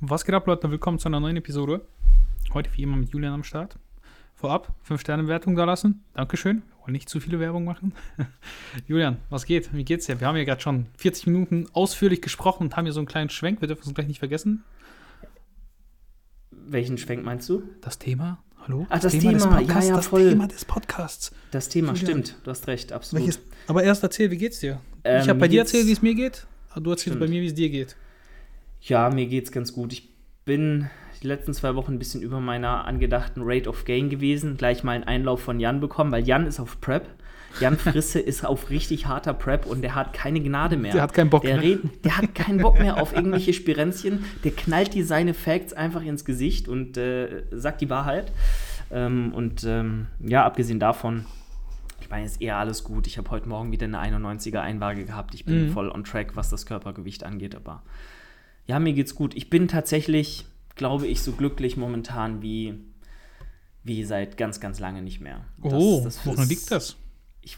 Was geht ab, Leute? Willkommen zu einer neuen Episode. Heute wie immer mit Julian am Start. Vorab, 5-Sterne-Wertung da lassen. Dankeschön. Wir wollen nicht zu viele Werbung machen. Julian, was geht? Wie geht's dir? Wir haben ja gerade schon 40 Minuten ausführlich gesprochen und haben hier so einen kleinen Schwenk. Wir dürfen es gleich nicht vergessen. Welchen Schwenk meinst du? Das Thema. Hallo? Ach, das, Thema, des Podcasts, ja, ja, voll. Das Thema des Podcasts. Das Thema, Julian. stimmt. Du hast recht, absolut. Welches, aber erst erzähl, wie geht's dir? Ähm, ich habe bei dir erzählt, wie es mir geht. Du erzählst stimmt. bei mir, wie es dir geht. Ja, mir geht's ganz gut. Ich bin die letzten zwei Wochen ein bisschen über meiner angedachten Rate of Gain gewesen. Gleich mal einen Einlauf von Jan bekommen, weil Jan ist auf Prep. Jan Frisse ist auf richtig harter Prep und der hat keine Gnade mehr. Der hat keinen Bock der mehr. Red, der hat keinen Bock mehr auf irgendwelche Spirenzchen. Der knallt dir seine Facts einfach ins Gesicht und äh, sagt die Wahrheit. Ähm, und ähm, ja, abgesehen davon, ich meine, ist eher alles gut. Ich habe heute Morgen wieder eine 91er Einwaage gehabt. Ich bin mhm. voll on track, was das Körpergewicht angeht, aber ja, mir geht's gut. Ich bin tatsächlich, glaube ich, so glücklich momentan wie, wie seit ganz, ganz lange nicht mehr. Das, oh, das woran liegt das? Ich,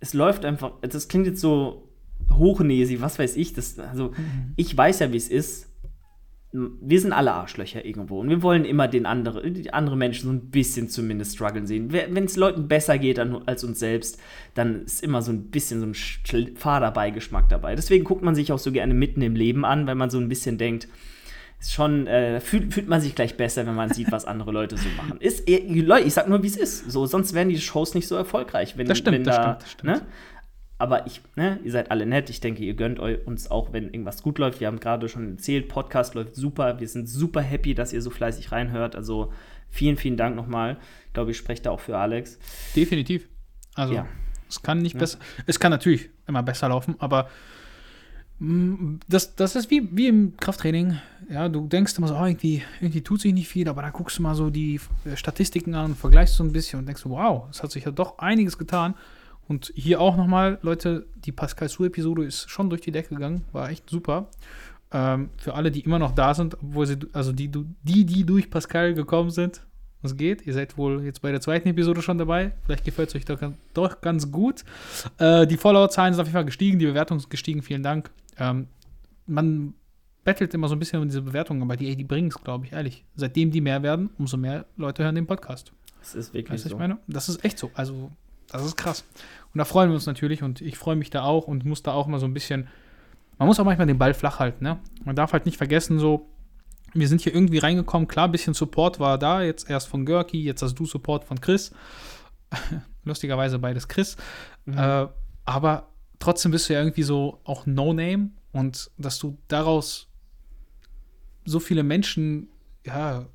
es läuft einfach, das klingt jetzt so hochnäsig, was weiß ich. Das, also, mhm. ich weiß ja, wie es ist wir sind alle Arschlöcher irgendwo und wir wollen immer den andere, die andere Menschen so ein bisschen zumindest strugglen sehen. Wenn es Leuten besser geht als uns selbst, dann ist immer so ein bisschen so ein Fahrerbeigeschmack dabei. Deswegen guckt man sich auch so gerne mitten im Leben an, weil man so ein bisschen denkt, schon, äh, fühlt, fühlt man sich gleich besser, wenn man sieht, was andere Leute so machen. Ist, Leute, ich sag nur, wie es ist. So, sonst wären die Shows nicht so erfolgreich. Wenn, das stimmt, wenn das da, stimmt, das stimmt. Ne? Aber ich, ne, ihr seid alle nett. Ich denke, ihr gönnt uns auch, wenn irgendwas gut läuft. Wir haben gerade schon erzählt, Podcast läuft super. Wir sind super happy, dass ihr so fleißig reinhört. Also vielen, vielen Dank nochmal. Ich glaube, ich spreche da auch für Alex. Definitiv. Also ja. es kann nicht ja. besser. Es kann natürlich immer besser laufen, aber mm, das, das ist wie, wie im Krafttraining. Ja, du denkst immer so, oh, irgendwie, irgendwie tut sich nicht viel, aber dann guckst du mal so die Statistiken an, vergleichst so ein bisschen und denkst, wow, es hat sich ja doch einiges getan. Und hier auch nochmal, Leute, die Pascal Su-Episode ist schon durch die Decke gegangen, war echt super. Ähm, für alle, die immer noch da sind, obwohl sie, also die, die, die durch Pascal gekommen sind, was geht. Ihr seid wohl jetzt bei der zweiten Episode schon dabei. Vielleicht gefällt es euch doch, doch, ganz gut. Äh, die Follower-Zahlen sind auf jeden Fall gestiegen, die Bewertung ist gestiegen, vielen Dank. Ähm, man bettelt immer so ein bisschen um diese Bewertungen, aber die, die bringen es, glaube ich, ehrlich. Seitdem die mehr werden, umso mehr Leute hören den Podcast. Das ist wirklich weißt, so. Ich meine? Das ist echt so. Also das ist krass. Und da freuen wir uns natürlich und ich freue mich da auch und muss da auch mal so ein bisschen. Man muss auch manchmal den Ball flach halten, ne? Man darf halt nicht vergessen, so, wir sind hier irgendwie reingekommen. Klar, ein bisschen Support war da, jetzt erst von Görki, jetzt hast du Support von Chris. Lustigerweise beides Chris. Mhm. Äh, aber trotzdem bist du ja irgendwie so auch No-Name und dass du daraus so viele Menschen, ja,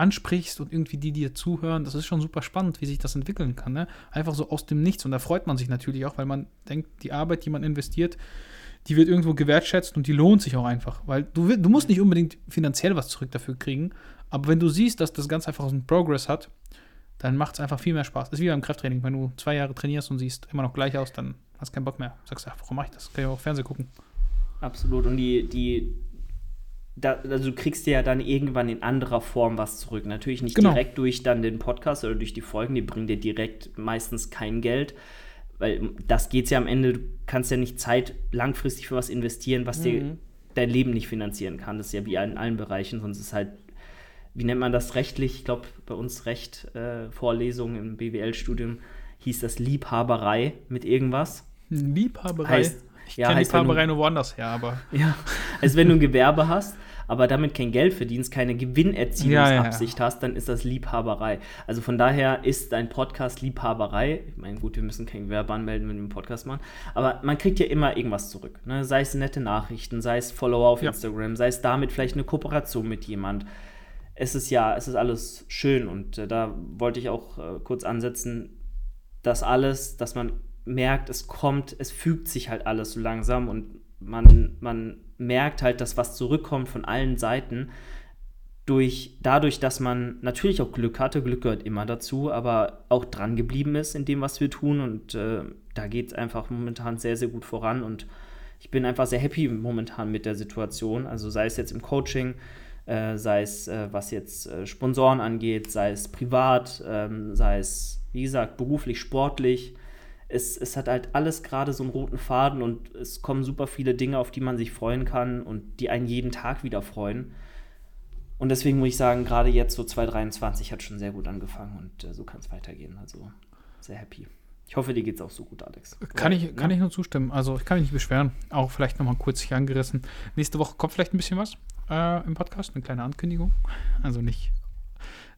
ansprichst und irgendwie die dir zuhören, das ist schon super spannend, wie sich das entwickeln kann. Ne? Einfach so aus dem Nichts. Und da freut man sich natürlich auch, weil man denkt, die Arbeit, die man investiert, die wird irgendwo gewertschätzt und die lohnt sich auch einfach. Weil du, du musst nicht unbedingt finanziell was zurück dafür kriegen, aber wenn du siehst, dass das Ganze einfach so einen Progress hat, dann macht es einfach viel mehr Spaß. Das ist wie beim Krafttraining. Wenn du zwei Jahre trainierst und siehst immer noch gleich aus, dann hast du keinen Bock mehr. Sagst, ach, warum mache ich das? Kann ich auch Fernsehen gucken. Absolut. Und die, die da, also du kriegst ja dann irgendwann in anderer Form was zurück. Natürlich nicht genau. direkt durch dann den Podcast oder durch die Folgen, die bringen dir direkt meistens kein Geld. Weil das geht ja am Ende, du kannst ja nicht Zeit langfristig für was investieren, was mhm. dir dein Leben nicht finanzieren kann. Das ist ja wie in allen Bereichen, sonst ist halt, wie nennt man das rechtlich? Ich glaube, bei uns Recht, äh, Vorlesungen im BWL-Studium hieß das Liebhaberei mit irgendwas. Liebhaberei? Heißt, ich ja, kenne Liebhaberei nur woanders her, aber. Ja, also wenn du ein Gewerbe hast aber damit kein Geld verdienst, keine Gewinnerzielungsabsicht ja, ja, ja. hast, dann ist das Liebhaberei. Also von daher ist dein Podcast Liebhaberei. Ich meine, gut, wir müssen kein Gewerbe anmelden, wenn wir einen Podcast machen, aber man kriegt ja immer irgendwas zurück. Ne? Sei es nette Nachrichten, sei es Follower auf Instagram, sei es damit vielleicht eine Kooperation mit jemand. Es ist ja, es ist alles schön und äh, da wollte ich auch äh, kurz ansetzen, dass alles, dass man merkt, es kommt, es fügt sich halt alles so langsam und man, man merkt halt, dass was zurückkommt von allen Seiten. Durch, dadurch, dass man natürlich auch Glück hatte, Glück gehört immer dazu, aber auch dran geblieben ist in dem, was wir tun. Und äh, da geht es einfach momentan sehr, sehr gut voran. Und ich bin einfach sehr happy momentan mit der Situation. Also sei es jetzt im Coaching, äh, sei es äh, was jetzt äh, Sponsoren angeht, sei es privat, ähm, sei es, wie gesagt, beruflich, sportlich es, es hat halt alles gerade so einen roten Faden und es kommen super viele Dinge, auf die man sich freuen kann und die einen jeden Tag wieder freuen. Und deswegen muss ich sagen, gerade jetzt so 2023 hat schon sehr gut angefangen und äh, so kann es weitergehen. Also sehr happy. Ich hoffe, dir geht es auch so gut, Alex. Kann, ich, kann ja? ich nur zustimmen. Also ich kann mich nicht beschweren. Auch vielleicht nochmal kurz hier angerissen. Nächste Woche kommt vielleicht ein bisschen was äh, im Podcast, eine kleine Ankündigung. Also nicht,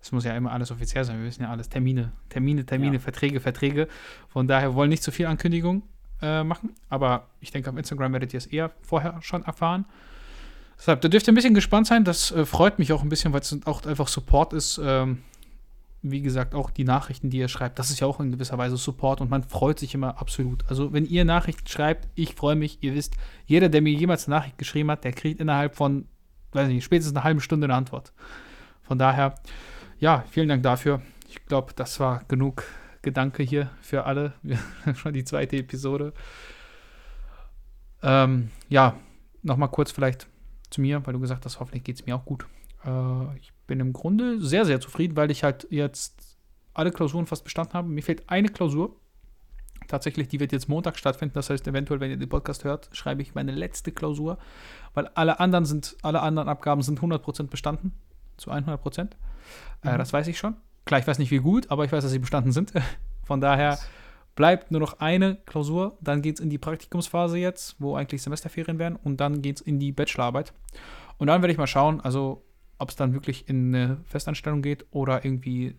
es muss ja immer alles offiziell sein. Wir wissen ja alles. Termine, Termine, Termine, ja. Verträge, Verträge. Von daher wollen nicht zu viel Ankündigung äh, machen. Aber ich denke, auf Instagram werdet ihr es eher vorher schon erfahren. Deshalb, da dürft ihr ein bisschen gespannt sein. Das äh, freut mich auch ein bisschen, weil es auch einfach Support ist. Ähm, wie gesagt, auch die Nachrichten, die ihr schreibt, das ist ja auch in gewisser Weise Support und man freut sich immer absolut. Also, wenn ihr Nachrichten schreibt, ich freue mich, ihr wisst, jeder, der mir jemals eine Nachricht geschrieben hat, der kriegt innerhalb von, weiß nicht, spätestens eine halbe Stunde eine Antwort. Von daher, ja, vielen Dank dafür. Ich glaube, das war genug Gedanke hier für alle. Schon die zweite Episode. Ähm, ja, nochmal kurz vielleicht zu mir, weil du gesagt hast, hoffentlich geht es mir auch gut. Äh, ich bin im Grunde sehr, sehr zufrieden, weil ich halt jetzt alle Klausuren fast bestanden habe. Mir fehlt eine Klausur. Tatsächlich, die wird jetzt Montag stattfinden. Das heißt, eventuell, wenn ihr den Podcast hört, schreibe ich meine letzte Klausur, weil alle anderen sind, alle anderen Abgaben sind 100% bestanden. Zu 100%. Äh, mhm. Äh, das weiß ich schon. Klar, ich weiß nicht, wie gut, aber ich weiß, dass sie bestanden sind. Von daher bleibt nur noch eine Klausur. Dann geht es in die Praktikumsphase jetzt, wo eigentlich Semesterferien werden. Und dann geht es in die Bachelorarbeit. Und dann werde ich mal schauen, also ob es dann wirklich in eine Festanstellung geht oder irgendwie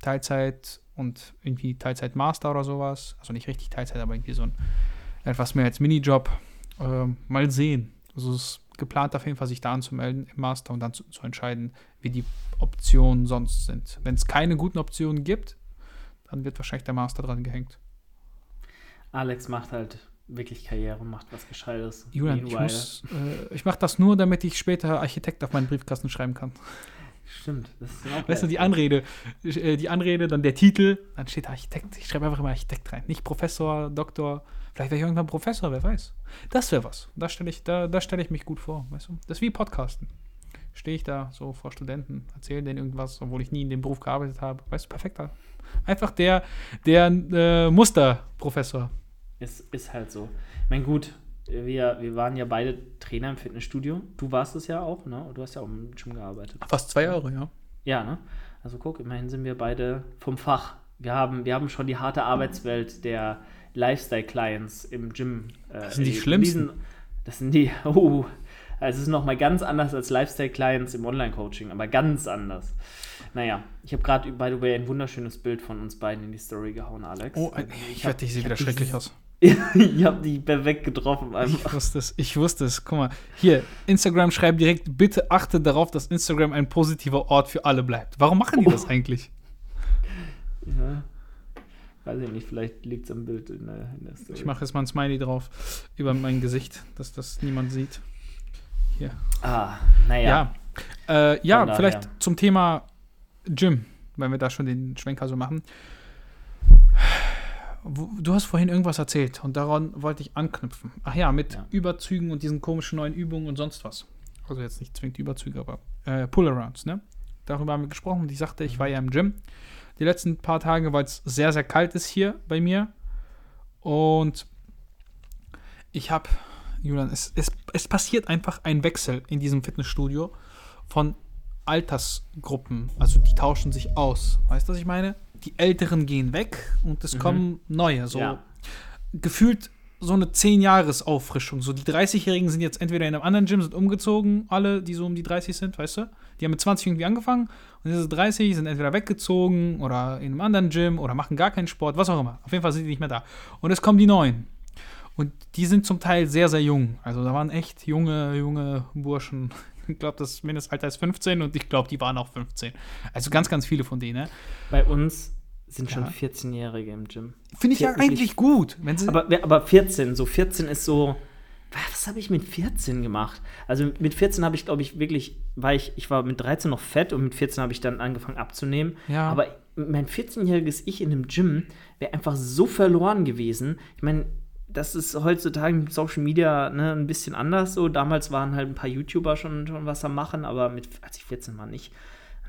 Teilzeit und irgendwie Teilzeit-Master oder sowas. Also nicht richtig Teilzeit, aber irgendwie so ein etwas mehr als Minijob. Ähm, mal sehen. Also es ist geplant auf jeden Fall, sich da anzumelden im Master und dann zu, zu entscheiden, wie die Optionen sonst sind. Wenn es keine guten Optionen gibt, dann wird wahrscheinlich der Master dran gehängt. Alex macht halt wirklich Karriere macht, was Gescheites. Julian, ich, muss, äh, ich mache das nur, damit ich später Architekt auf meinen Briefkasten schreiben kann. Stimmt. Das ist auch weißt du, die Anrede, äh, die Anrede, dann der Titel, dann steht Architekt. Ich schreibe einfach immer Architekt rein. Nicht Professor, Doktor. Vielleicht wäre ich irgendwann Professor, wer weiß. Das wäre was. Da stelle ich, da, da stell ich mich gut vor, weißt du? Das ist wie Podcasten. Stehe ich da so vor Studenten, erzähle denen irgendwas, obwohl ich nie in dem Beruf gearbeitet habe. Weißt du, perfekter. Einfach der, der äh, Musterprofessor. Ist, ist halt so. Ich meine, gut, wir, wir waren ja beide Trainer im Fitnessstudio. Du warst es ja auch, ne? Du hast ja auch im Gym gearbeitet. Fast zwei Jahre, ja. Ja, ne? Also guck, immerhin sind wir beide vom Fach. Wir haben, wir haben schon die harte Arbeitswelt der Lifestyle-Clients im Gym. Äh, das sind die schlimmsten. das sind die, oh, also es ist nochmal ganz anders als Lifestyle-Clients im Online-Coaching, aber ganz anders. Naja, ich habe gerade, by the way, ein wunderschönes Bild von uns beiden in die Story gehauen, Alex. Oh, ich, ich wette, ich sehe wieder schrecklich aus. ich habe die perfekt getroffen. Einfach. Ich wusste es, ich wusste es. Guck mal, hier, Instagram schreibt direkt, bitte achte darauf, dass Instagram ein positiver Ort für alle bleibt. Warum machen die oh. das eigentlich? Ja, weiß ich nicht, vielleicht liegt es am Bild in der, in der Story. Ich mache jetzt mal ein Smiley drauf über mein Gesicht, dass das niemand sieht. Hier. Ah, naja. Ja, äh, ja vielleicht zum Thema Gym, wenn wir da schon den Schwenker so machen du hast vorhin irgendwas erzählt und daran wollte ich anknüpfen. Ach ja, mit ja. Überzügen und diesen komischen neuen Übungen und sonst was. Also jetzt nicht zwingend Überzüge, aber äh, Pull-Arounds, ne? Darüber haben wir gesprochen und ich sagte, ich war ja im Gym. Die letzten paar Tage, weil es sehr, sehr kalt ist hier bei mir. Und ich habe, Julian, es, es, es passiert einfach ein Wechsel in diesem Fitnessstudio von Altersgruppen. Also die tauschen sich aus. Weißt du, was ich meine? die Älteren gehen weg und es mhm. kommen neue. So ja. gefühlt so eine 10-Jahres-Auffrischung. So die 30-Jährigen sind jetzt entweder in einem anderen Gym, sind umgezogen, alle, die so um die 30 sind, weißt du? Die haben mit 20 irgendwie angefangen und diese 30 sind entweder weggezogen oder in einem anderen Gym oder machen gar keinen Sport, was auch immer. Auf jeden Fall sind die nicht mehr da. Und es kommen die Neuen. Und die sind zum Teil sehr, sehr jung. Also da waren echt junge, junge Burschen. Ich glaube, das Mindestalter ist 15 und ich glaube, die waren auch 15. Also ganz, ganz viele von denen. Ne? Bei uns sind schon ja. 14-Jährige im Gym. Finde ich ja eigentlich gut. Wenn sie aber, aber 14, so 14 ist so. Was habe ich mit 14 gemacht? Also mit 14 habe ich, glaube ich, wirklich, war ich, ich war mit 13 noch fett und mit 14 habe ich dann angefangen abzunehmen. Ja. Aber mein 14-jähriges Ich in einem Gym wäre einfach so verloren gewesen. Ich meine, das ist heutzutage mit Social Media ne, ein bisschen anders so. Damals waren halt ein paar YouTuber schon, schon was am Machen, aber mit, als ich 14 war, nicht.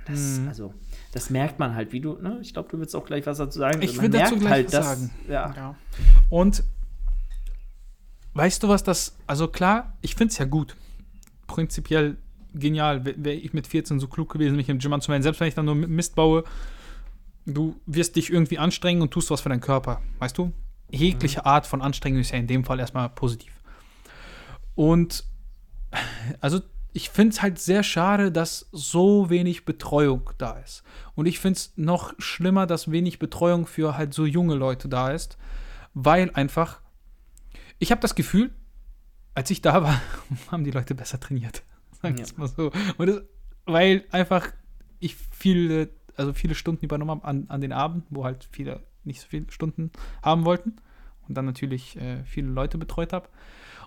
Das, mhm. Also, das merkt man halt, wie du, ne? Ich glaube, du willst auch gleich was dazu sagen. Ich will dazu gleich halt, was dass, sagen. Ja. ja. Und weißt du was, das, also klar, ich finde es ja gut. Prinzipiell genial, wäre ich mit 14 so klug gewesen, mich im Gym anzumelden. Selbst wenn ich dann nur Mist baue, du wirst dich irgendwie anstrengen und tust was für deinen Körper. Weißt du? Jegliche mhm. Art von Anstrengung ist ja in dem Fall erstmal positiv. Und also ich finde es halt sehr schade, dass so wenig Betreuung da ist. Und ich finde es noch schlimmer, dass wenig Betreuung für halt so junge Leute da ist, weil einfach, ich habe das Gefühl, als ich da war, haben die Leute besser trainiert. Sagen wir ja. mal so. Das, weil einfach ich viele, also viele Stunden übernommen habe an, an den Abend, wo halt viele nicht so viele Stunden haben wollten. Und dann natürlich äh, viele Leute betreut habe.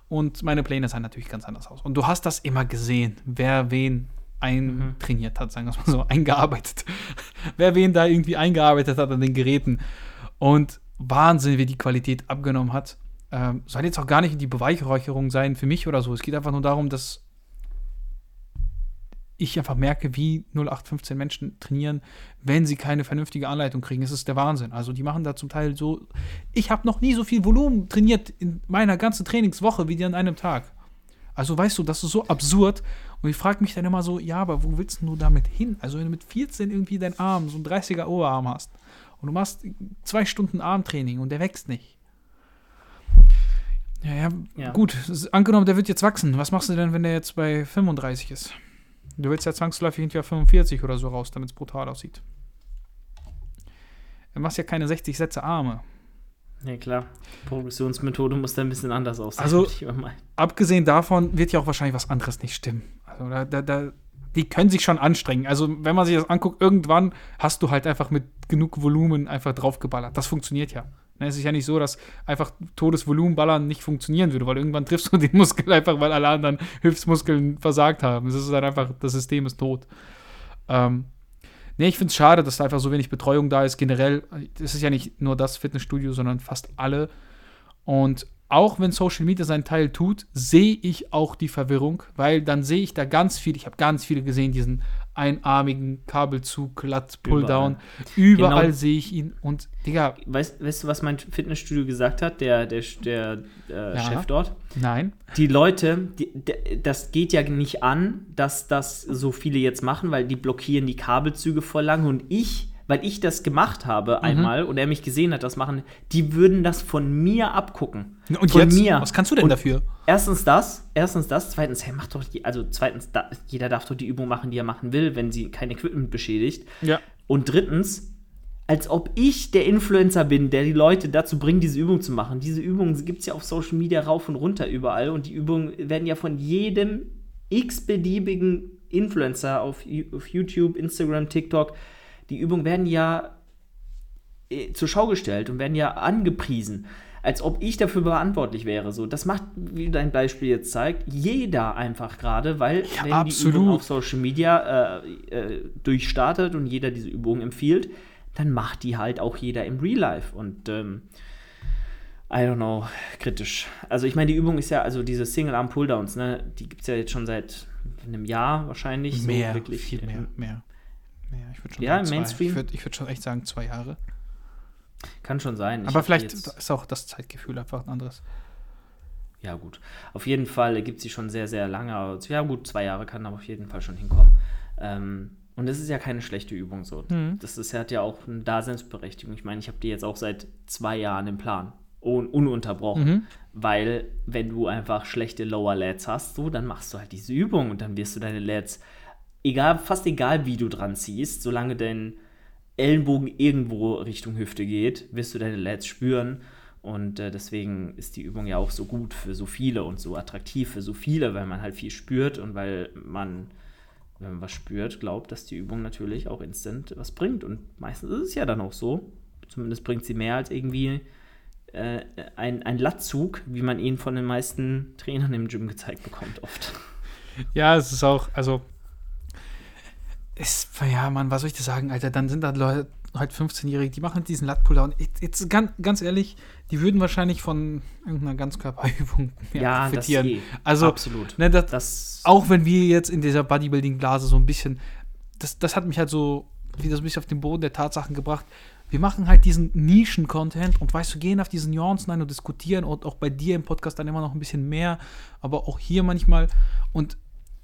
Und meine Pläne sahen natürlich ganz anders aus. Und du hast das immer gesehen, wer wen eintrainiert hat, sagen wir mal so, eingearbeitet. wer wen da irgendwie eingearbeitet hat an den Geräten. Und Wahnsinn, wie die Qualität abgenommen hat. Ähm, soll jetzt auch gar nicht die Beweihräucherung sein für mich oder so. Es geht einfach nur darum, dass ich einfach merke, wie 0815 Menschen trainieren, wenn sie keine vernünftige Anleitung kriegen. Es ist der Wahnsinn. Also die machen da zum Teil so. Ich habe noch nie so viel Volumen trainiert in meiner ganzen Trainingswoche wie die an einem Tag. Also weißt du, das ist so absurd. Und ich frage mich dann immer so, ja, aber wo willst du damit hin? Also wenn du mit 14 irgendwie deinen Arm, so einen 30er Oberarm hast und du machst zwei Stunden Armtraining und der wächst nicht. Ja, ja, ja. gut. Angenommen, der wird jetzt wachsen. Was machst du denn, wenn der jetzt bei 35 ist? Du willst ja zwangsläufig hinterher 45 oder so raus, damit es brutal aussieht. Du machst ja keine 60 Sätze Arme. Ja, klar. Progressionsmethode muss da ein bisschen anders aussehen. Also, abgesehen davon wird ja auch wahrscheinlich was anderes nicht stimmen. Also, da, da, da, die können sich schon anstrengen. Also, wenn man sich das anguckt, irgendwann hast du halt einfach mit genug Volumen einfach draufgeballert. Das funktioniert ja. Es ist ja nicht so, dass einfach Todesvolumenballern nicht funktionieren würde, weil irgendwann triffst du den Muskel einfach, weil alle anderen Hilfsmuskeln versagt haben. Es ist dann einfach, das System ist tot. Ähm, nee, ich finde es schade, dass da einfach so wenig Betreuung da ist. Generell, es ist ja nicht nur das Fitnessstudio, sondern fast alle. Und auch wenn Social Media seinen Teil tut, sehe ich auch die Verwirrung, weil dann sehe ich da ganz viel, ich habe ganz viele gesehen, diesen einarmigen Kabelzug, glatt Pulldown. Überall, Überall genau. sehe ich ihn und Digga. Weißt, weißt du, was mein Fitnessstudio gesagt hat, der, der, der äh, ja. Chef dort? Nein. Die Leute, die, die, das geht ja nicht an, dass das so viele jetzt machen, weil die blockieren die Kabelzüge voll lang und ich weil ich das gemacht habe mhm. einmal und er mich gesehen hat, das machen, die würden das von mir abgucken. Und von jetzt? Mir. Was kannst du denn und dafür? Erstens das, erstens das, zweitens, hey, mach doch die, also zweitens, da, jeder darf doch die Übung machen, die er machen will, wenn sie kein Equipment beschädigt. Ja. Und drittens, als ob ich der Influencer bin, der die Leute dazu bringt, diese Übung zu machen. Diese Übungen gibt es ja auf Social Media rauf und runter überall und die Übungen werden ja von jedem x-beliebigen Influencer auf, auf YouTube, Instagram, TikTok die Übungen werden ja äh, zur Schau gestellt und werden ja angepriesen, als ob ich dafür verantwortlich wäre. So, das macht, wie dein Beispiel jetzt zeigt, jeder einfach gerade, weil ja, wenn absolut. die Übung auf Social Media äh, äh, durchstartet und jeder diese Übung empfiehlt, dann macht die halt auch jeder im Real Life. Und ähm, I don't know, kritisch. Also ich meine, die Übung ist ja, also diese Single-Arm-Pulldowns, ne, die gibt es ja jetzt schon seit einem Jahr wahrscheinlich. Mehr, so wirklich viel mehr, mehr. Ja, ich würde schon ja, im Mainstream. Ich würde würd schon echt sagen, zwei Jahre. Kann schon sein. Aber vielleicht ist auch das Zeitgefühl einfach ein anderes. Ja, gut. Auf jeden Fall gibt sie schon sehr, sehr lange. Ja, gut, zwei Jahre kann aber auf jeden Fall schon hinkommen. Ähm, und es ist ja keine schlechte Übung so. Mhm. Das ist, hat ja auch eine Daseinsberechtigung. Ich meine, ich habe die jetzt auch seit zwei Jahren im Plan. Un ununterbrochen. Mhm. Weil, wenn du einfach schlechte Lower Lads hast, so, dann machst du halt diese Übung und dann wirst du deine Lads egal, fast egal, wie du dran ziehst, solange dein Ellenbogen irgendwo Richtung Hüfte geht, wirst du deine Lats spüren. Und äh, deswegen ist die Übung ja auch so gut für so viele und so attraktiv für so viele, weil man halt viel spürt und weil man, wenn man was spürt, glaubt, dass die Übung natürlich auch instant was bringt. Und meistens ist es ja dann auch so. Zumindest bringt sie mehr als irgendwie äh, ein, ein Lattzug, wie man ihn von den meisten Trainern im Gym gezeigt bekommt, oft. Ja, es ist auch, also ist, ja, Mann, was soll ich dir sagen, Alter? Dann sind da Leute, halt 15-Jährige, die machen diesen Latpuller und jetzt ganz, ganz ehrlich, die würden wahrscheinlich von irgendeiner Ganzkörperübung ja, profitieren. Eh. Also, absolut. Ne, das, das auch wenn wir jetzt in dieser Bodybuilding-Blase so ein bisschen das, das hat mich halt so wieder so ein bisschen auf den Boden der Tatsachen gebracht. Wir machen halt diesen Nischen-Content und weißt du, gehen auf diesen Nuancen ein und diskutieren und auch bei dir im Podcast dann immer noch ein bisschen mehr, aber auch hier manchmal. Und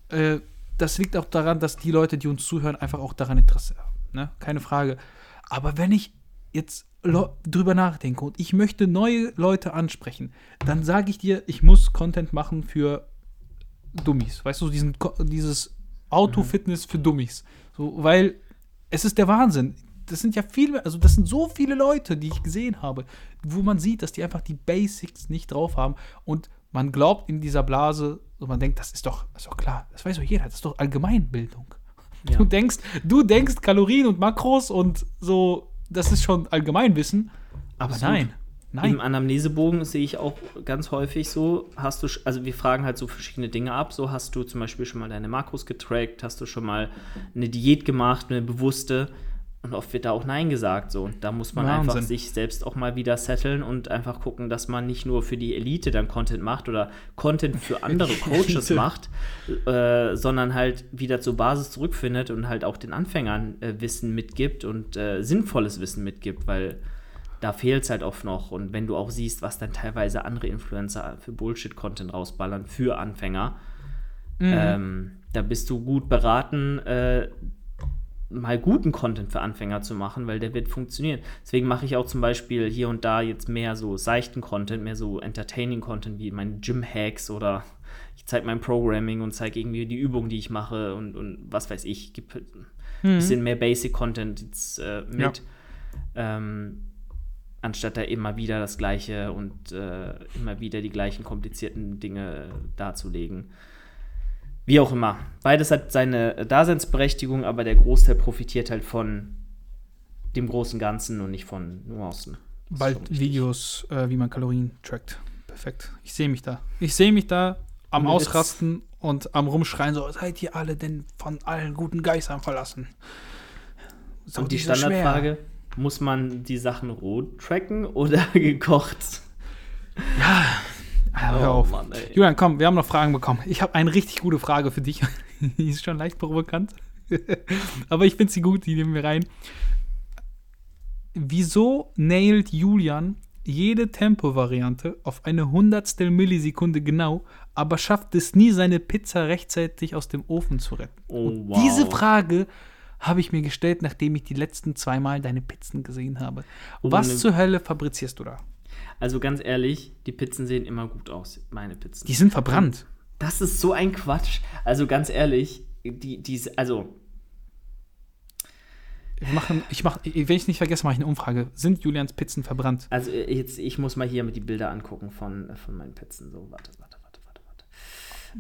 äh, das liegt auch daran, dass die Leute, die uns zuhören, einfach auch daran Interesse haben. Ne? Keine Frage. Aber wenn ich jetzt drüber nachdenke und ich möchte neue Leute ansprechen, dann sage ich dir, ich muss Content machen für Dummies. Weißt du, diesen, dieses Auto-Fitness für Dummies. So, weil es ist der Wahnsinn. Das sind ja viele, also das sind so viele Leute, die ich gesehen habe, wo man sieht, dass die einfach die Basics nicht drauf haben und man glaubt in dieser Blase, und man denkt, das ist doch, das ist doch klar, das weiß doch jeder, das ist doch Allgemeinbildung. Ja. Du denkst, du denkst Kalorien und Makros und so, das ist schon Allgemeinwissen, aber Absolut. nein. Nein. Im Anamnesebogen sehe ich auch ganz häufig so, hast du, also wir fragen halt so verschiedene Dinge ab. So hast du zum Beispiel schon mal deine Makros getrackt, hast du schon mal eine Diät gemacht, eine bewusste. Und oft wird da auch Nein gesagt. So. Und da muss man Wahnsinn. einfach sich selbst auch mal wieder setteln und einfach gucken, dass man nicht nur für die Elite dann Content macht oder Content für andere Coaches macht, äh, sondern halt wieder zur Basis zurückfindet und halt auch den Anfängern äh, Wissen mitgibt und äh, sinnvolles Wissen mitgibt, weil da fehlt es halt oft noch. Und wenn du auch siehst, was dann teilweise andere Influencer für Bullshit-Content rausballern für Anfänger, mhm. ähm, da bist du gut beraten, äh, mal guten Content für Anfänger zu machen, weil der wird funktionieren. Deswegen mache ich auch zum Beispiel hier und da jetzt mehr so seichten Content, mehr so entertaining Content wie meine Gym-Hacks oder ich zeige mein Programming und zeige irgendwie die Übungen, die ich mache und, und was weiß ich. Gibt ein mhm. bisschen mehr Basic-Content äh, mit. Ja. Ähm, anstatt da immer wieder das Gleiche und äh, immer wieder die gleichen komplizierten Dinge darzulegen. Wie auch immer. Beides hat seine Daseinsberechtigung, aber der Großteil profitiert halt von dem großen Ganzen und nicht von Nuancen. Bald Videos, äh, wie man Kalorien trackt. Perfekt. Ich sehe mich da. Ich sehe mich da am und Ausrasten und am Rumschreien, so, seid ihr alle denn von allen guten Geistern verlassen? So und die Standardfrage, schwer muss man die Sachen roh tracken oder gekocht? Ja, hör oh, auf. Mann, Julian, komm, wir haben noch Fragen bekommen. Ich habe eine richtig gute Frage für dich. die ist schon leicht provokant. Aber ich finde sie gut, die nehmen wir rein. Wieso nailt Julian jede Tempo-Variante auf eine Hundertstel Millisekunde genau, aber schafft es nie, seine Pizza rechtzeitig aus dem Ofen zu retten? Oh, wow. Diese Frage habe ich mir gestellt, nachdem ich die letzten zweimal deine Pizzen gesehen habe. Was Ohne zur Hölle fabrizierst du da? Also ganz ehrlich, die Pizzen sehen immer gut aus, meine Pizzen. Die sind verbrannt. Das ist so ein Quatsch. Also ganz ehrlich, die, die also. Wir machen, ich mach, wenn ich nicht vergesse, mache ich eine Umfrage. Sind Julians Pizzen verbrannt? Also jetzt, ich muss mal hier mit die Bilder angucken von, von meinen Pizzen. So, warte, warte, warte, warte, warte.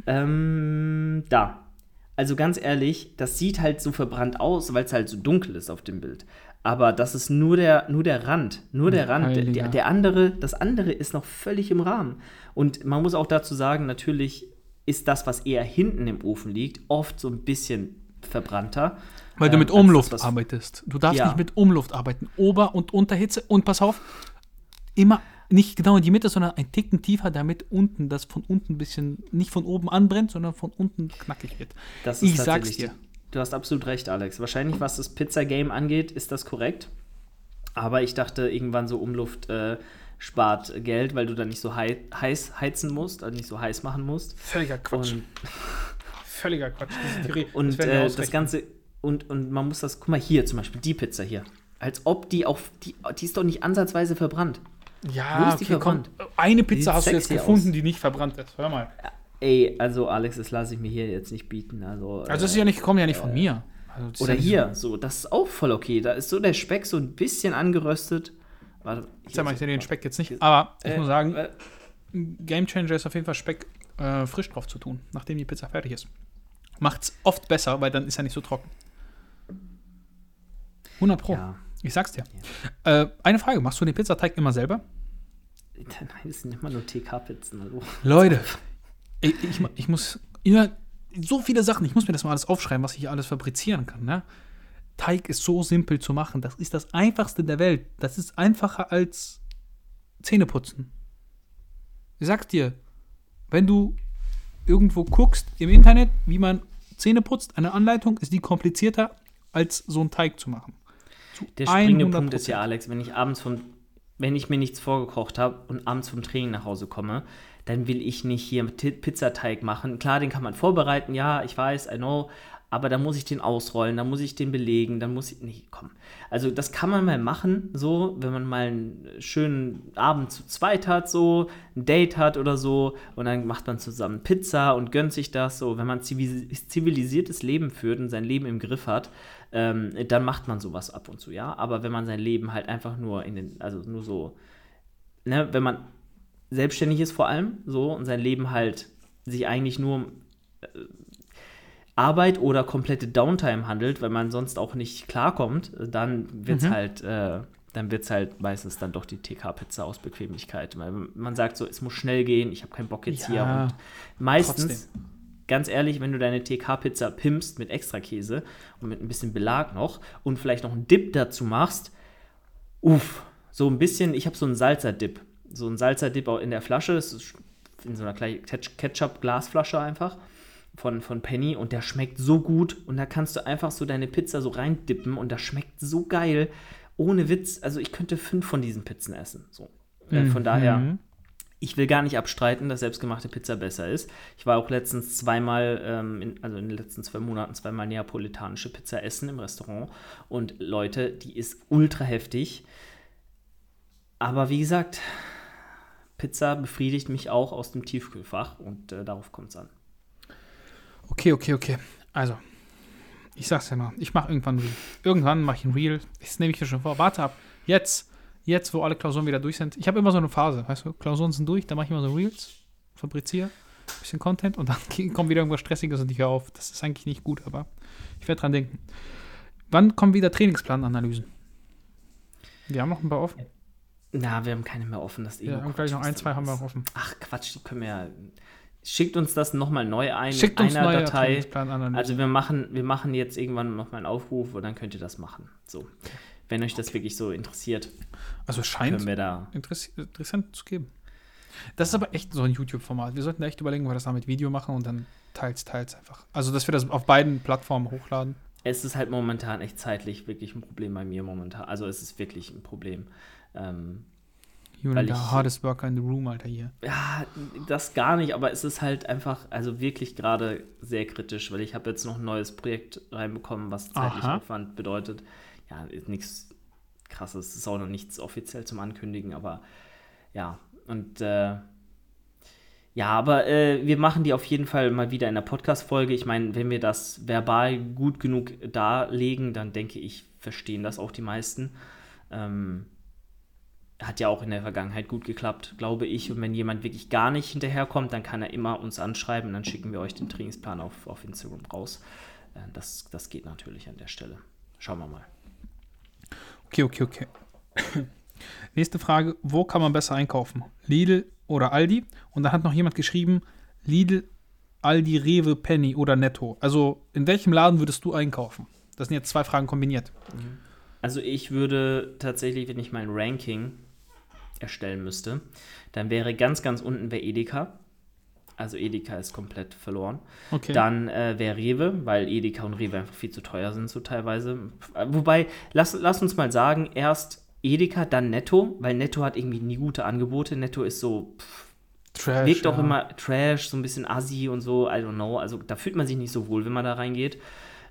Ähm, da. Also ganz ehrlich, das sieht halt so verbrannt aus, weil es halt so dunkel ist auf dem Bild. Aber das ist nur der, nur der Rand. Nur der Rand. Der, der, andere, das andere ist noch völlig im Rahmen. Und man muss auch dazu sagen, natürlich ist das, was eher hinten im Ofen liegt, oft so ein bisschen verbrannter. Weil du mit ähm, Umluft das, arbeitest. Du darfst ja. nicht mit Umluft arbeiten. Ober- und Unterhitze. Und pass auf, immer nicht genau in die Mitte, sondern ein Ticken tiefer, damit unten das von unten ein bisschen, nicht von oben anbrennt, sondern von unten knackig wird. ich sag's dir. Du hast absolut recht, Alex. Wahrscheinlich, was das Pizza-Game angeht, ist das korrekt. Aber ich dachte, irgendwann so Umluft äh, spart Geld, weil du dann nicht so hei heiß heizen musst, also nicht so heiß machen musst. Völliger Quatsch. Und Völliger Quatsch, diese Theorie. Und das, äh, das Ganze, und, und man muss das, guck mal hier zum Beispiel, die Pizza hier. Als ob die auch, die, die ist doch nicht ansatzweise verbrannt. Ja, Wo ist die okay, komm. Eine Pizza hast du jetzt gefunden, aus. die nicht verbrannt ist. Hör mal. Ey, also Alex, das lasse ich mir hier jetzt nicht bieten. Also, also das ist ja nicht, kommt ja nicht von äh, mir. Also oder ja hier, so. so, das ist auch voll okay. Da ist so der Speck so ein bisschen angeröstet. Warte, ich sag mal, ich sehe den Speck jetzt nicht, aber ich äh, muss sagen, äh, Game Changer ist auf jeden Fall Speck äh, frisch drauf zu tun, nachdem die Pizza fertig ist. Macht's oft besser, weil dann ist er nicht so trocken. 100 Pro. Ja. Ich sag's dir. Ja. Äh, eine Frage: Machst du den Pizzateig immer selber? Nein, das sind immer nur TK-Pizzen. Also. Leute, ich, ich, ich, muss. Ja, so viele Sachen, ich muss mir das mal alles aufschreiben, was ich hier alles fabrizieren kann. Ne? Teig ist so simpel zu machen. Das ist das einfachste der Welt. Das ist einfacher als Zähneputzen. Ich sag's dir, wenn du irgendwo guckst im Internet, wie man Zähne putzt, eine Anleitung, ist die komplizierter als so einen Teig zu machen. Zu Der springende Punkt ist ja, Alex, wenn ich abends von, wenn ich mir nichts vorgekocht habe und abends vom Training nach Hause komme, dann will ich nicht hier Pizzateig machen. Klar, den kann man vorbereiten, ja, ich weiß, I know, aber dann muss ich den ausrollen, dann muss ich den belegen, dann muss ich. Nee, komm. Also, das kann man mal machen, so, wenn man mal einen schönen Abend zu zweit hat, so, ein Date hat oder so, und dann macht man zusammen Pizza und gönnt sich das, so, wenn man zivilisiertes Leben führt und sein Leben im Griff hat, ähm, dann macht man sowas ab und zu, ja. Aber wenn man sein Leben halt einfach nur in den, also nur so, ne, wenn man selbstständig ist vor allem, so, und sein Leben halt sich eigentlich nur äh, Arbeit oder komplette Downtime handelt, weil man sonst auch nicht klarkommt, dann wird es mhm. halt, äh, dann halt meistens dann doch die TK-Pizza aus Bequemlichkeit. Weil man sagt so, es muss schnell gehen, ich habe keinen Bock jetzt ja, hier. Und meistens, trotzdem. ganz ehrlich, wenn du deine TK-Pizza pimpst mit extra Käse und mit ein bisschen Belag noch und vielleicht noch einen Dip dazu machst, uff, so ein bisschen, ich habe so einen Salzer-Dip. So einen Salzer-Dip auch in der Flasche, in so einer Ketchup-Glasflasche einfach von, von Penny und der schmeckt so gut und da kannst du einfach so deine Pizza so reindippen und das schmeckt so geil. Ohne Witz, also ich könnte fünf von diesen Pizzen essen. So. Äh, von daher, ich will gar nicht abstreiten, dass selbstgemachte Pizza besser ist. Ich war auch letztens zweimal, ähm, in, also in den letzten zwei Monaten zweimal neapolitanische Pizza essen im Restaurant und Leute, die ist ultra heftig. Aber wie gesagt, Pizza befriedigt mich auch aus dem Tiefkühlfach und äh, darauf kommt es an. Okay, okay, okay. Also, ich sag's ja mal, ich mache irgendwann ein Reel. Irgendwann mache ich ein Reel. Das nehme ich mir schon vor. Warte ab. Jetzt, jetzt, wo alle Klausuren wieder durch sind. Ich habe immer so eine Phase, weißt du, Klausuren sind durch, dann mache ich immer so Reels, fabriziere ein bisschen Content und dann kommt wieder irgendwas Stressiges und ich höre auf. Das ist eigentlich nicht gut, aber ich werde dran denken. Wann kommen wieder Trainingsplananalysen? Wir haben noch ein paar offen. Na, wir haben keine mehr offen. Das ja, gleich noch ein, zwei haben wir offen. Ach Quatsch, die können wir ja Schickt uns das nochmal neu ein Schickt in einer Datei. Also wir machen, wir machen jetzt irgendwann nochmal einen Aufruf und dann könnt ihr das machen. So. Wenn euch das okay. wirklich so interessiert. Also scheint da interessant zu geben. Das ist aber echt so ein YouTube-Format. Wir sollten echt überlegen, ob wir das da mit Video machen und dann teils, teils einfach. Also, dass wir das auf beiden Plattformen hochladen. Es ist halt momentan echt zeitlich wirklich ein Problem bei mir momentan. Also es ist wirklich ein Problem. Ähm, You are the hardest worker in the room, Alter, hier. Ja, das gar nicht, aber es ist halt einfach, also wirklich gerade sehr kritisch, weil ich habe jetzt noch ein neues Projekt reinbekommen, was zeitlich Aha. Aufwand bedeutet. Ja, ist nichts krasses, es ist auch noch nichts offiziell zum Ankündigen, aber ja, und äh, ja, aber äh, wir machen die auf jeden Fall mal wieder in der Podcast-Folge. Ich meine, wenn wir das verbal gut genug darlegen, dann denke ich, verstehen das auch die meisten. Ähm, hat ja auch in der Vergangenheit gut geklappt, glaube ich. Und wenn jemand wirklich gar nicht hinterherkommt, dann kann er immer uns anschreiben. Dann schicken wir euch den Trainingsplan auf, auf Instagram raus. Äh, das, das geht natürlich an der Stelle. Schauen wir mal. Okay, okay, okay. Nächste Frage: Wo kann man besser einkaufen? Lidl oder Aldi? Und dann hat noch jemand geschrieben: Lidl, Aldi, Rewe, Penny oder Netto. Also, in welchem Laden würdest du einkaufen? Das sind jetzt zwei Fragen kombiniert. Also, ich würde tatsächlich, wenn ich mein Ranking erstellen müsste, dann wäre ganz, ganz unten wäre Edeka. Also Edeka ist komplett verloren. Okay. Dann äh, wäre Rewe, weil Edeka und Rewe einfach viel zu teuer sind so teilweise. Wobei, lass, lass uns mal sagen, erst Edeka, dann Netto, weil Netto hat irgendwie nie gute Angebote. Netto ist so, pff, Trash, wirkt auch immer Trash, so ein bisschen assi und so, I don't know. Also da fühlt man sich nicht so wohl, wenn man da reingeht.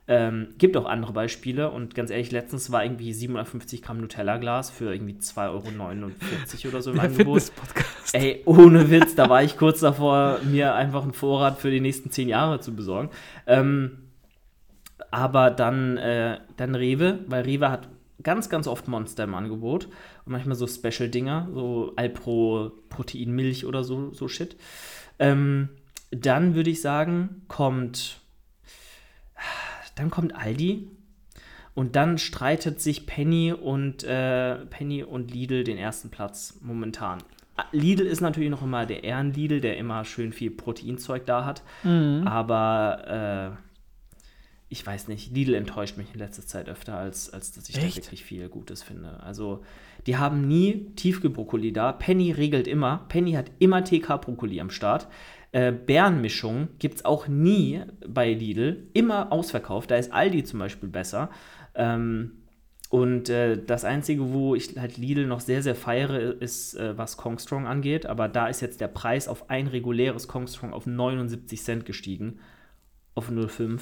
Ähm, gibt auch andere Beispiele und ganz ehrlich, letztens war irgendwie 750 Gramm Nutella-Glas für irgendwie 2,49 Euro oder so im Der Angebot. Ey, ohne Witz, da war ich kurz davor, mir einfach einen Vorrat für die nächsten 10 Jahre zu besorgen. Ähm, aber dann, äh, dann Rewe, weil Rewe hat ganz, ganz oft Monster im Angebot und manchmal so Special-Dinger, so Alpro Protein Milch oder so, so Shit. Ähm, dann würde ich sagen, kommt dann kommt Aldi und dann streitet sich Penny und äh, Penny und Lidl den ersten Platz momentan. Lidl ist natürlich noch immer der Ehren-Lidl, der immer schön viel Proteinzeug da hat. Mhm. Aber äh, ich weiß nicht, Lidl enttäuscht mich in letzter Zeit öfter, als, als dass ich Echt? da wirklich viel Gutes finde. Also, die haben nie Tiefkühlbrokkoli da. Penny regelt immer. Penny hat immer TK-Brokkoli am Start. Äh, Bärenmischung gibt es auch nie bei Lidl. Immer ausverkauft. Da ist Aldi zum Beispiel besser. Ähm, und äh, das Einzige, wo ich halt Lidl noch sehr, sehr feiere, ist, äh, was Kongstrong angeht. Aber da ist jetzt der Preis auf ein reguläres Kongstrong auf 79 Cent gestiegen. Auf 0,5.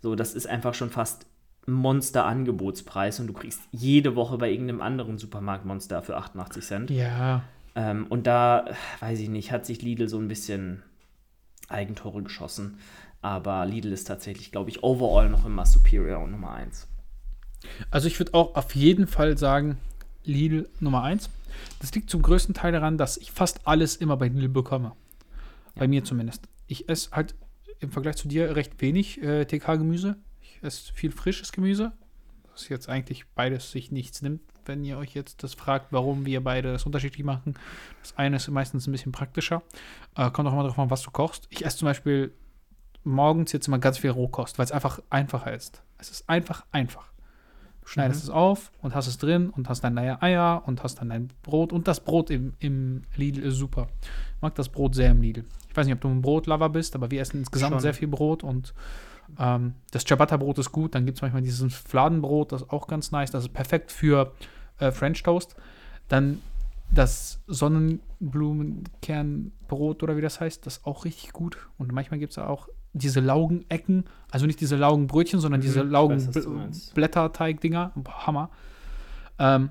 So, das ist einfach schon fast Monster-Angebotspreis und du kriegst jede Woche bei irgendeinem anderen Supermarkt Monster für 88 Cent. Ja. Ähm, und da, weiß ich nicht, hat sich Lidl so ein bisschen Eigentore geschossen. Aber Lidl ist tatsächlich, glaube ich, overall noch immer Superior und Nummer 1. Also ich würde auch auf jeden Fall sagen, Lidl Nummer 1. Das liegt zum größten Teil daran, dass ich fast alles immer bei Lidl bekomme. Ja. Bei mir zumindest. Ich esse halt im Vergleich zu dir recht wenig äh, TK-Gemüse. Ich esse viel frisches Gemüse. Das jetzt eigentlich beides sich nichts nimmt, wenn ihr euch jetzt das fragt, warum wir beide das unterschiedlich machen. Das eine ist meistens ein bisschen praktischer. Äh, kommt auch immer darauf an, was du kochst. Ich esse zum Beispiel morgens jetzt immer ganz viel Rohkost, weil es einfach einfacher ist. Es ist einfach einfach. Du schneidest mhm. es auf und hast es drin und hast dann deine Eier und hast dann dein Brot. Und das Brot im, im Lidl ist super. Ich mag das Brot sehr im Lidl. Ich weiß nicht, ob du ein Brotlover bist, aber wir essen insgesamt Schon. sehr viel Brot und ähm, das Ciabatta-Brot ist gut. Dann gibt es manchmal dieses Fladenbrot, das ist auch ganz nice. Das ist perfekt für äh, French Toast. Dann das Sonnenblumenkernbrot oder wie das heißt, das ist auch richtig gut. Und manchmal gibt es auch diese Laugenecken, also nicht diese Laugenbrötchen, sondern mhm, diese Laugenblätterteig-Dinger. Hammer. Ähm,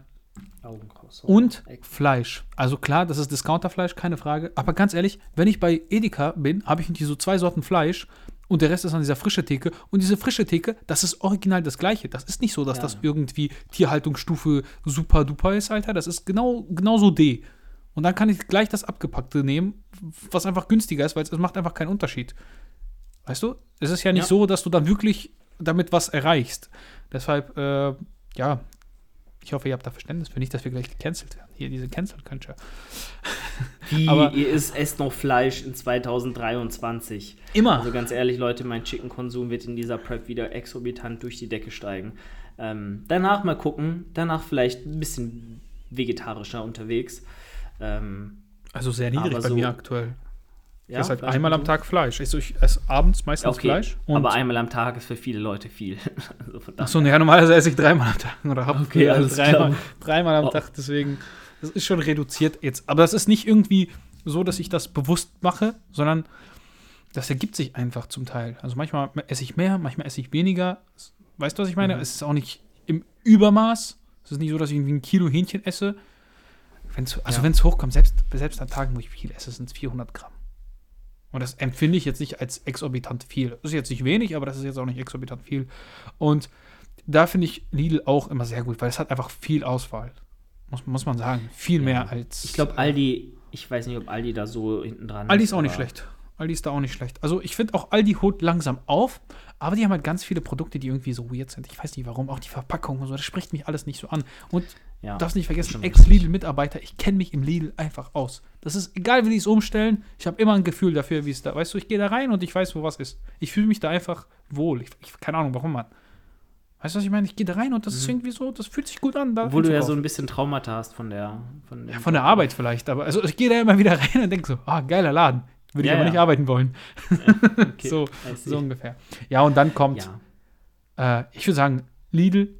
und Fleisch. Also klar, das ist Discounterfleisch, keine Frage. Aber ganz ehrlich, wenn ich bei Edeka bin, habe ich nicht so zwei Sorten Fleisch und der Rest ist an dieser frische Theke. Und diese frische Theke, das ist original das gleiche. Das ist nicht so, dass ja. das irgendwie Tierhaltungsstufe super duper ist, Alter. Das ist genau, genau so D. Und dann kann ich gleich das Abgepackte nehmen, was einfach günstiger ist, weil es macht einfach keinen Unterschied. Weißt du? Es ist ja nicht ja. so, dass du dann wirklich damit was erreichst. Deshalb, äh, ja, ich hoffe, ihr habt da Verständnis für nicht, dass wir gleich gecancelt werden. Hier diese Cancel Culture. Wie, Aber, ihr isst, esst noch Fleisch in 2023. Immer. Also ganz ehrlich, Leute, mein Chicken-Konsum wird in dieser Prep wieder exorbitant durch die Decke steigen. Ähm, danach mal gucken. Danach vielleicht ein bisschen vegetarischer unterwegs. Ähm, also sehr niedrig bei so, mir aktuell. Ich ja, esse halt einmal am Tag Fleisch. Ich, ich esse abends meistens okay, Fleisch. aber einmal am Tag ist für viele Leute viel. also Achso, ja, normalerweise esse ich dreimal am Tag. Oder habe okay, also dreimal, dreimal am oh. Tag. Deswegen, das ist schon reduziert jetzt. Aber das ist nicht irgendwie so, dass ich das bewusst mache, sondern das ergibt sich einfach zum Teil. Also manchmal esse ich mehr, manchmal esse ich weniger. Weißt du, was ich meine? Mhm. Es ist auch nicht im Übermaß. Es ist nicht so, dass ich irgendwie ein Kilo Hähnchen esse. Wenn's, also ja. wenn es hochkommt, selbst, selbst an Tagen, wo ich viel esse, sind es 400 Gramm. Und das empfinde ich jetzt nicht als exorbitant viel. Das ist jetzt nicht wenig, aber das ist jetzt auch nicht exorbitant viel. Und da finde ich Lidl auch immer sehr gut, weil es hat einfach viel Auswahl. Muss, muss man sagen. Viel mehr ja. als. Ich glaube, Aldi, ich weiß nicht, ob Aldi da so hinten dran ist. Aldi ist auch nicht schlecht. Aldi ist da auch nicht schlecht. Also ich finde auch Aldi holt langsam auf, aber die haben halt ganz viele Produkte, die irgendwie so weird sind. Ich weiß nicht warum, auch die Verpackung und so, das spricht mich alles nicht so an. Und ja, darfst nicht vergessen, Ex-Lidl-Mitarbeiter, ich kenne mich im Lidl einfach aus. Das ist egal, wie die es umstellen, ich habe immer ein Gefühl dafür, wie es da, weißt du, ich gehe da rein und ich weiß, wo was ist. Ich fühle mich da einfach wohl. Ich, ich keine Ahnung, warum man. Weißt du, was ich meine? Ich gehe da rein und das mhm. ist irgendwie so, das fühlt sich gut an. Da Obwohl du ja so ein bisschen Traumata hast von der. Von, ja, von der Arbeit vielleicht, aber also ich gehe da immer wieder rein und denke so, ah, geiler Laden. Würde ja, ich aber ja. nicht arbeiten wollen. okay. so, so ungefähr. Ja, und dann kommt, äh, ich würde sagen, Lidl,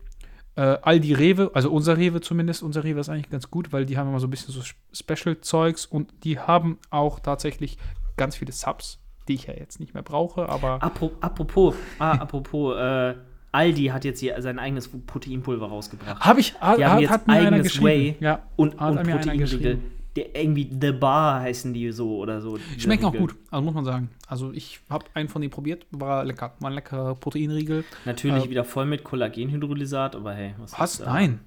äh, Aldi Rewe, also unser Rewe zumindest, unser Rewe ist eigentlich ganz gut, weil die haben immer so ein bisschen so Special-Zeugs und die haben auch tatsächlich ganz viele Subs, die ich ja jetzt nicht mehr brauche, aber. Apropos, ah, apropos, äh, Aldi hat jetzt hier sein eigenes Proteinpulver rausgebracht. Habe ich, die haben hat, jetzt hat eigenes Whey ja, und, und Proteinriegel der, irgendwie The Bar heißen die so oder so. Schmecken auch gut, also muss man sagen. Also ich habe einen von denen probiert, war lecker. War ein leckerer Proteinriegel. Natürlich äh, wieder voll mit Kollagenhydrolysat, aber hey, was, was? Nein.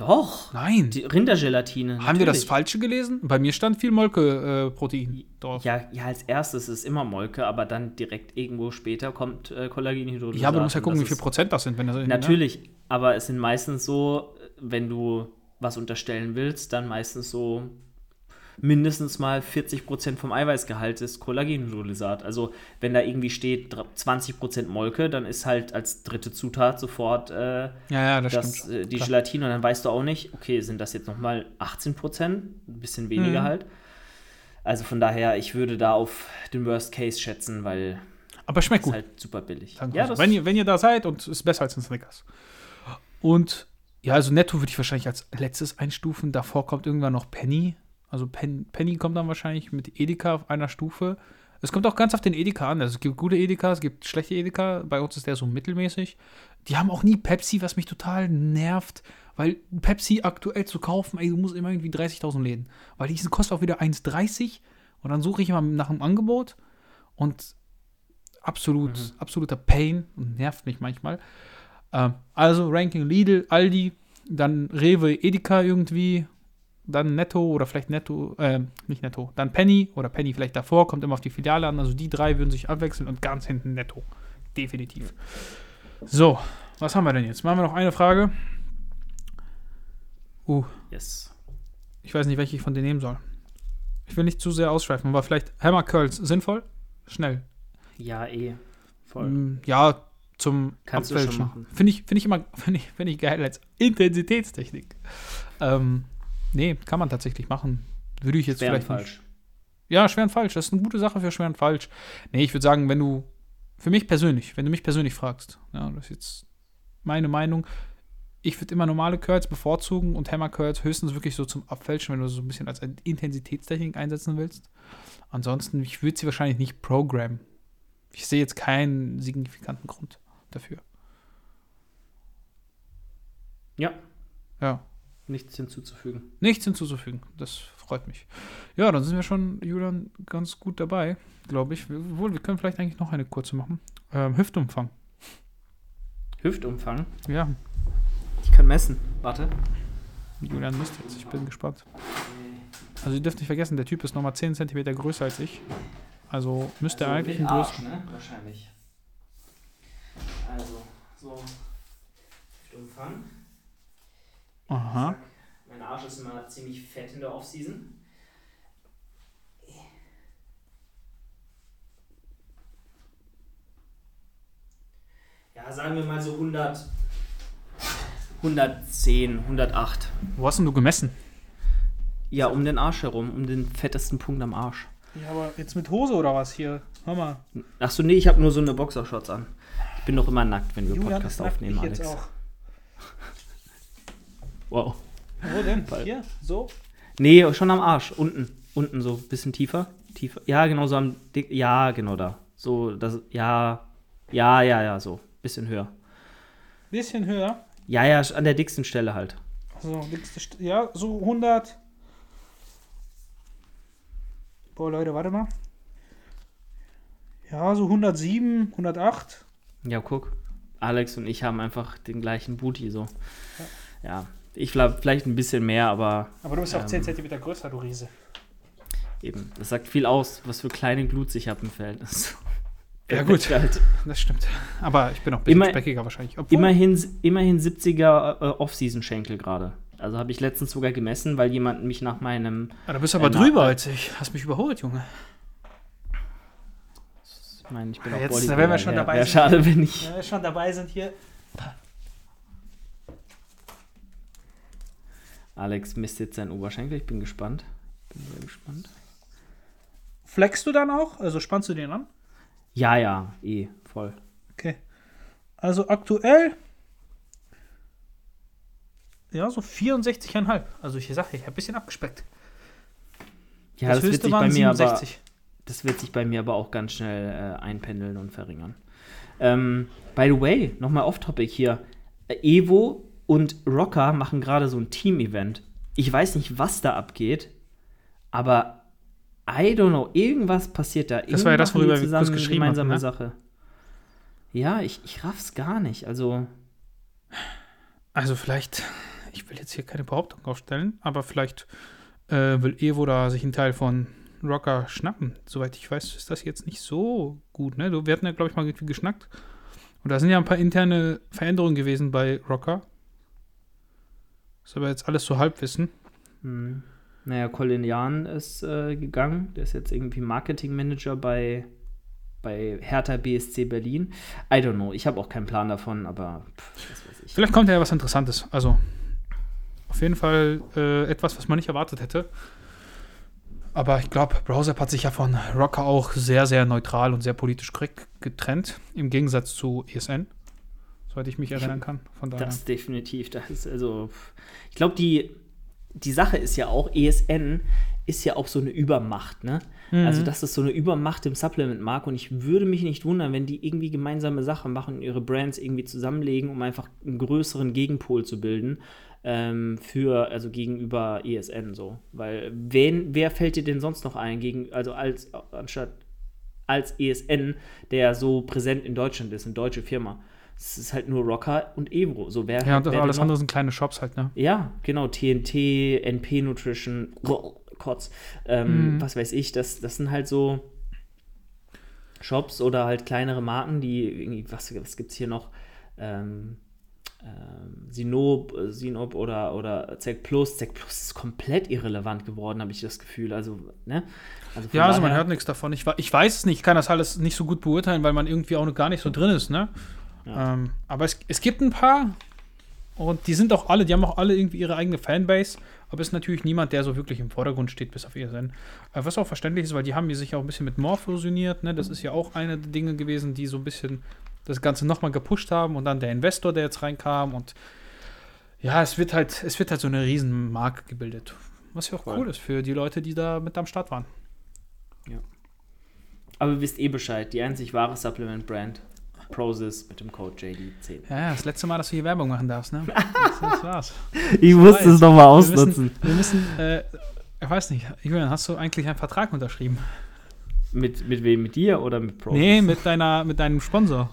Doch. Nein. Die Rindergelatine. Haben wir das Falsche gelesen? Bei mir stand viel Molke-Protein äh, drauf. Ja, ja, als erstes ist immer Molke, aber dann direkt irgendwo später kommt äh, Kollagenhydrolysat. Ja, aber du musst ja gucken, wie viel Prozent das sind. Wenn das Natürlich, ne? aber es sind meistens so, wenn du was unterstellen willst, dann meistens so mindestens mal 40% vom Eiweißgehalt ist Kollagenhydrolysat. Also wenn da irgendwie steht 20% Molke, dann ist halt als dritte Zutat sofort äh, ja, ja, das das, äh, die Klar. Gelatine und dann weißt du auch nicht, okay, sind das jetzt nochmal 18%, ein bisschen weniger mhm. halt. Also von daher, ich würde da auf den Worst Case schätzen, weil aber schmeckt gut. ist halt super billig. Ja, wenn, ihr, wenn ihr da seid und es ist besser als ein Snickers. Und ja, also Netto würde ich wahrscheinlich als letztes einstufen. Davor kommt irgendwann noch Penny. Also Pen, Penny kommt dann wahrscheinlich mit Edeka auf einer Stufe. Es kommt auch ganz auf den Edeka an. Also es gibt gute Edeka, es gibt schlechte Edeka. Bei uns ist der so mittelmäßig. Die haben auch nie Pepsi, was mich total nervt. Weil Pepsi aktuell zu kaufen, ey, du musst immer irgendwie 30.000 Läden. Weil die kostet auch wieder 1,30 und dann suche ich immer nach einem Angebot und absolut, mhm. absoluter Pain und nervt mich manchmal. Ähm, also Ranking Lidl, Aldi, dann Rewe, Edeka irgendwie, dann Netto oder vielleicht Netto, äh, nicht Netto, dann Penny oder Penny vielleicht davor, kommt immer auf die Filiale an. Also die drei würden sich abwechseln und ganz hinten Netto. Definitiv. So, was haben wir denn jetzt? Machen wir noch eine Frage. Uh. Yes. Ich weiß nicht, welche ich von denen nehmen soll. Ich will nicht zu sehr ausschweifen, aber vielleicht Hammer Curls sinnvoll? Schnell. Ja, eh. Voll. Mm, ja, zum Kannst Abfälschen. Finde ich, find ich immer find ich, find ich geil als Intensitätstechnik. Ähm, nee, kann man tatsächlich machen. Würde ich jetzt schwer vielleicht. falsch. Nicht. Ja, schwer und falsch. Das ist eine gute Sache für schwer und falsch. Nee, ich würde sagen, wenn du, für mich persönlich, wenn du mich persönlich fragst, ja, das ist jetzt meine Meinung, ich würde immer normale Curls bevorzugen und Hammer Curls höchstens wirklich so zum Abfälschen, wenn du so ein bisschen als Intensitätstechnik einsetzen willst. Ansonsten, ich würde sie wahrscheinlich nicht programmen. Ich sehe jetzt keinen signifikanten Grund dafür. Ja. Ja. Nichts hinzuzufügen. Nichts hinzuzufügen. Das freut mich. Ja, dann sind wir schon, Julian, ganz gut dabei, glaube ich. Wohl, wir können vielleicht eigentlich noch eine kurze machen. Ähm, Hüftumfang. Hüftumfang? Ja. Ich kann messen. Warte. Julian misst jetzt. Ich bin gespannt. Also ihr dürft nicht vergessen, der Typ ist nochmal 10 cm größer als ich. Also müsste also er eigentlich ein größer. Ne? Wahrscheinlich. Also, so. Umfang. Aha. Mein Arsch ist immer ziemlich fett in der Offseason. Ja, sagen wir mal so 100, 110, 108. Wo hast denn du gemessen? Ja, um den Arsch herum, um den fettesten Punkt am Arsch. Ja, aber jetzt mit Hose oder was hier? Hör mal. Achso, nee, ich habe nur so eine Boxershorts an. Ich bin doch immer nackt, wenn wir Julian, Podcast aufnehmen, Alex. Jetzt auch. Wow. Wo denn? Hier? So? Nee, schon am Arsch. Unten. Unten so. Bisschen tiefer. Tiefer. Ja, genau so am Dick. Ja, genau da. So, das. Ja. Ja, ja, ja, so. Bisschen höher. Bisschen höher? Ja, ja, an der dicksten Stelle halt. So, dickste St ja, so 100. Boah, Leute, warte mal. Ja, so 107, 108. Ja, guck. Alex und ich haben einfach den gleichen Booty so. Ja. ja. Ich glaube, vielleicht ein bisschen mehr, aber. Aber du bist ähm, auch 10 cm größer, du Riese. Eben. Das sagt viel aus, was für kleine Gluts ich habe im Verhältnis. Ja, gut. Halt. Das stimmt. Aber ich bin auch ein bisschen Immer, speckiger wahrscheinlich. Obwohl, immerhin, immerhin 70er äh, Off-Season-Schenkel gerade. Also habe ich letztens sogar gemessen, weil jemand mich nach meinem. Ja, du bist aber äh, drüber als ich. Hast mich überholt, Junge. Ich meine, ich bin ja, auch Jetzt, wenn wir schon dabei ja, sind. schade, wenn ich. Wenn wir schon dabei sind hier. Alex misst jetzt seinen Oberschenkel. Ich bin gespannt. Bin sehr gespannt. Flexst du dann auch? Also spannst du den an? Ja, ja, eh, voll. Okay. Also aktuell ja, so 64,5. Also ich sage, ich habe ein bisschen abgespeckt. Ja, das, das wird sich bei mir 67. aber das wird sich bei mir aber auch ganz schnell äh, einpendeln und verringern. Ähm, by the way, nochmal off-topic hier. Äh, Evo und Rocker machen gerade so ein Team-Event. Ich weiß nicht, was da abgeht, aber I don't know, irgendwas passiert da. Das war ja das, worüber wir kurz geschrieben haben. Ne? Sache. Ja, ich, ich raff's gar nicht. Also. Also vielleicht ich will jetzt hier keine Behauptung aufstellen, aber vielleicht äh, will Evo da sich einen Teil von Rocker schnappen. Soweit ich weiß, ist das jetzt nicht so gut. Ne? Wir hatten ja, glaube ich, mal irgendwie geschnackt. Und da sind ja ein paar interne Veränderungen gewesen bei Rocker. Ist aber jetzt alles so Halbwissen. Hm. Naja, Colin Jahn ist äh, gegangen. Der ist jetzt irgendwie Marketingmanager bei, bei Hertha BSC Berlin. I don't know. Ich habe auch keinen Plan davon, aber pff, was weiß ich. Vielleicht kommt ja was Interessantes. Also, auf jeden Fall äh, etwas, was man nicht erwartet hätte. Aber ich glaube, Browser hat sich ja von Rocker auch sehr, sehr neutral und sehr politisch korrekt getrennt, im Gegensatz zu ESN, soweit ich mich erinnern kann. Von daher. Das definitiv. Das ist also, ich glaube, die, die Sache ist ja auch, ESN ist ja auch so eine Übermacht, ne? Mhm. Also, das ist so eine Übermacht im Supplement-Markt und ich würde mich nicht wundern, wenn die irgendwie gemeinsame Sachen machen und ihre Brands irgendwie zusammenlegen, um einfach einen größeren Gegenpol zu bilden ähm, für, also gegenüber ESN so. Weil wen, wer fällt dir denn sonst noch ein, gegen, also als, anstatt als ESN, der so präsent in Deutschland ist, eine deutsche Firma? Es ist halt nur Rocker und Ebro. So, wer, ja, und das alles andere sind kleine Shops halt, ne? Ja, genau. TNT, NP Nutrition, Kotz, ähm, mhm. was weiß ich, das, das sind halt so Shops oder halt kleinere Marken, die irgendwie, was, was gibt es hier noch? Ähm, ähm, Sinob, äh, Sinob oder, oder Zec Plus. Zec Plus ist komplett irrelevant geworden, habe ich das Gefühl. Also, ne? Also ja, also man hört nichts davon. Ich, ich weiß es nicht, ich kann das alles nicht so gut beurteilen, weil man irgendwie auch noch gar nicht so drin ist, ne? Ja. Ähm, aber es, es gibt ein paar und die sind auch alle, die haben auch alle irgendwie ihre eigene Fanbase, aber es ist natürlich niemand, der so wirklich im Vordergrund steht, bis auf ESN. Äh, was auch verständlich ist, weil die haben sich auch ein bisschen mit More fusioniert, ne? Das ist ja auch eine der Dinge gewesen, die so ein bisschen das Ganze nochmal gepusht haben und dann der Investor, der jetzt reinkam und ja, es wird halt, es wird halt so eine riesen Marke gebildet. Was ja auch Voll. cool ist für die Leute, die da mit am Start waren. Ja. Aber ihr wisst eh Bescheid, die einzig wahre Supplement-Brand. Prozis mit dem Code JD10. Ja, das letzte Mal, dass du hier Werbung machen darfst, ne? Das, das war's. ich musste es nochmal ausnutzen. Wir müssen, wir müssen äh, ich weiß nicht, Julian, hast du eigentlich einen Vertrag unterschrieben? Mit, mit wem? Mit dir oder mit Prozis? Nee, mit, deiner, mit deinem Sponsor.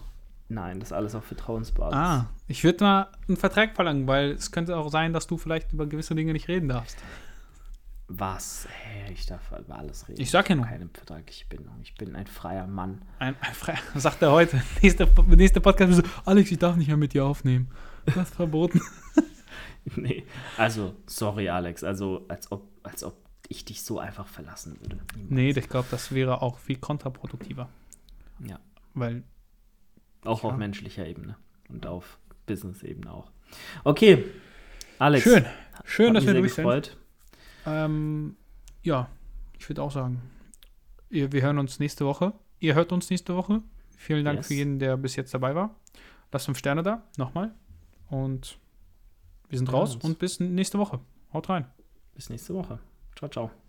Nein, das ist alles auf Vertrauensbasis. Ah, ich würde mal einen Vertrag verlangen, weil es könnte auch sein, dass du vielleicht über gewisse Dinge nicht reden darfst. Was? Hey, ich darf über alles reden. Ich sag ja nur. Keine Vertrag, ich bin, ich bin ein freier Mann. Ein, ein freier, sagt er heute. Nächste, nächste Podcast so, Alex, ich darf nicht mehr mit dir aufnehmen. Das ist verboten. nee, also, sorry, Alex. Also, als ob, als ob ich dich so einfach verlassen würde. Niemals. Nee, ich glaube, das wäre auch viel kontraproduktiver. Ja. Weil auch auf menschlicher Ebene und auf Business-Ebene auch. Okay, Alex. Schön. Schön, dass wir durch sind. Ähm, ja, ich würde auch sagen, wir, wir hören uns nächste Woche. Ihr hört uns nächste Woche. Vielen Dank yes. für jeden, der bis jetzt dabei war. Lasst fünf Sterne da, nochmal. Und wir sind raus und bis nächste Woche. Haut rein. Bis nächste Woche. Ciao, ciao.